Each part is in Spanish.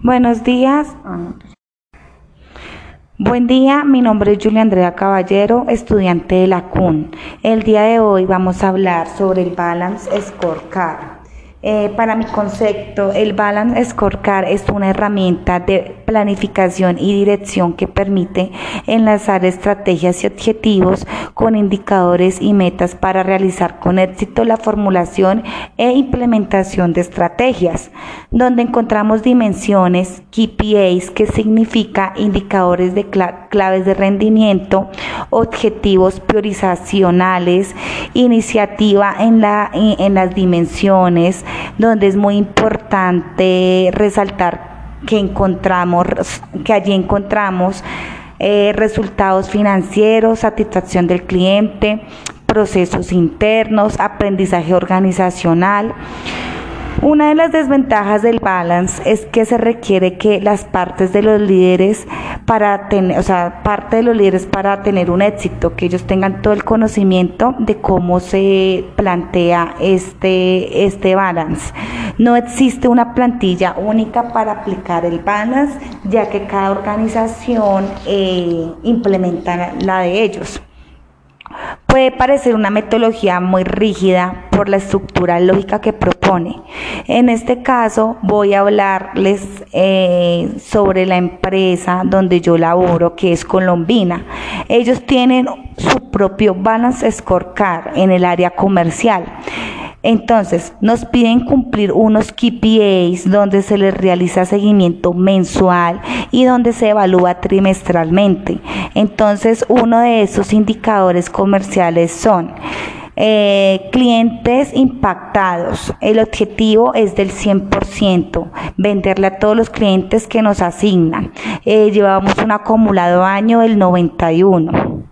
Buenos días. Buen día, mi nombre es Julia Andrea Caballero, estudiante de la CUN. El día de hoy vamos a hablar sobre el Balance Scorecard. Eh, para mi concepto, el Balance Scorecard es una herramienta de planificación y dirección que permite enlazar estrategias y objetivos con indicadores y metas para realizar con éxito la formulación e implementación de estrategias, donde encontramos dimensiones, KPIs, que significa indicadores de claves de rendimiento, objetivos priorizacionales, iniciativa en, la, en las dimensiones, donde es muy importante resaltar que encontramos, que allí encontramos eh, resultados financieros, satisfacción del cliente, procesos internos, aprendizaje organizacional. Una de las desventajas del balance es que se requiere que las partes de los líderes para tener, o sea, parte de los líderes para tener un éxito, que ellos tengan todo el conocimiento de cómo se plantea este, este balance. No existe una plantilla única para aplicar el balance, ya que cada organización eh, implementa la de ellos. Puede parecer una metodología muy rígida por la estructura lógica que propone. En este caso voy a hablarles eh, sobre la empresa donde yo laboro, que es Colombina. Ellos tienen su propio Balance Scorecard en el área comercial. Entonces, nos piden cumplir unos KPIs donde se les realiza seguimiento mensual y donde se evalúa trimestralmente. Entonces, uno de esos indicadores comerciales son eh, clientes impactados. El objetivo es del 100%, venderle a todos los clientes que nos asignan. Eh, llevamos un acumulado año del 91.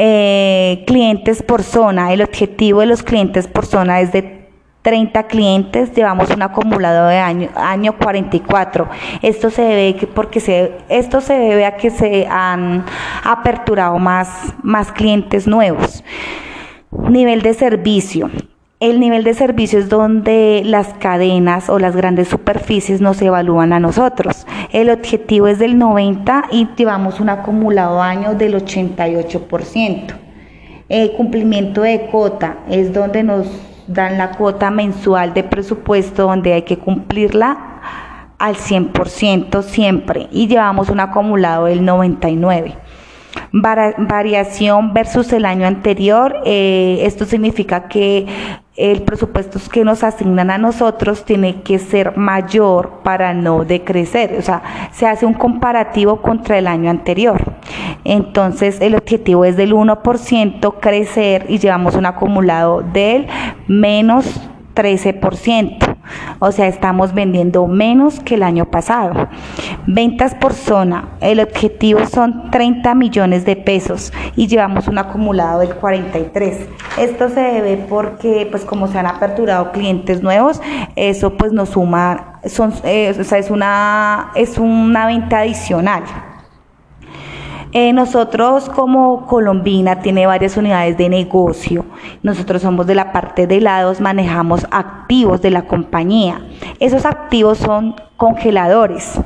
Eh, clientes por zona. El objetivo de los clientes por zona es de 30 clientes, llevamos un acumulado de año, año 44. Esto se debe porque se, esto se debe a que se han aperturado más, más clientes nuevos. Nivel de servicio. El nivel de servicio es donde las cadenas o las grandes superficies nos evalúan a nosotros. El objetivo es del 90 y llevamos un acumulado año del 88%. El cumplimiento de cuota es donde nos dan la cuota mensual de presupuesto donde hay que cumplirla al 100% siempre y llevamos un acumulado del 99 variación versus el año anterior. Eh, esto significa que el presupuesto que nos asignan a nosotros tiene que ser mayor para no decrecer. O sea, se hace un comparativo contra el año anterior. Entonces, el objetivo es del 1% crecer y llevamos un acumulado del menos 13%. O sea, estamos vendiendo menos que el año pasado. Ventas por zona. El objetivo son 30 millones de pesos y llevamos un acumulado del 43. Esto se debe porque, pues como se han aperturado clientes nuevos, eso pues nos suma, son, eh, o sea, es una, es una venta adicional. Eh, nosotros como Colombina tiene varias unidades de negocio. Nosotros somos de la parte de helados, manejamos activos de la compañía. Esos activos son congeladores,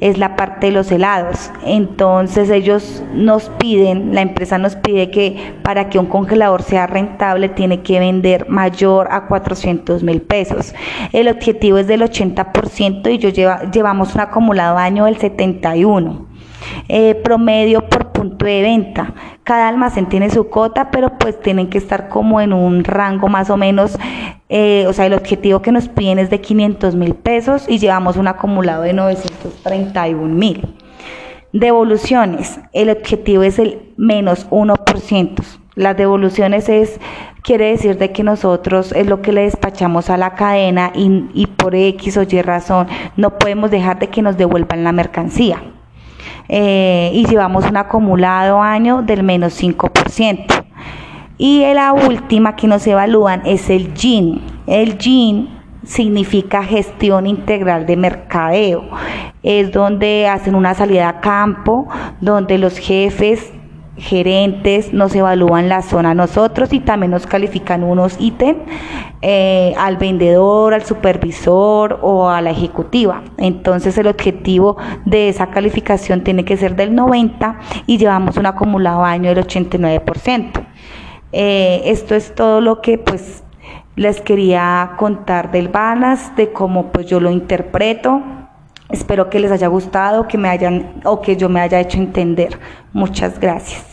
es la parte de los helados. Entonces ellos nos piden, la empresa nos pide que para que un congelador sea rentable tiene que vender mayor a 400 mil pesos. El objetivo es del 80% y yo lleva, llevamos un acumulado año del 71. Eh, promedio por punto de venta. Cada almacén tiene su cota, pero pues tienen que estar como en un rango más o menos, eh, o sea, el objetivo que nos piden es de 500 mil pesos y llevamos un acumulado de 931 mil. Devoluciones, el objetivo es el menos 1%. Las devoluciones es, quiere decir de que nosotros es lo que le despachamos a la cadena y, y por X o Y razón no podemos dejar de que nos devuelvan la mercancía. Eh, y llevamos un acumulado año del menos 5%. Y la última que nos evalúan es el GIN. El GIN significa gestión integral de mercadeo. Es donde hacen una salida a campo, donde los jefes gerentes, nos evalúan la zona a nosotros y también nos califican unos ítems eh, al vendedor, al supervisor o a la ejecutiva. Entonces el objetivo de esa calificación tiene que ser del 90 y llevamos un acumulado año del 89%. Eh, esto es todo lo que pues les quería contar del balance, de cómo pues yo lo interpreto. Espero que les haya gustado, que me hayan o que yo me haya hecho entender. Muchas gracias.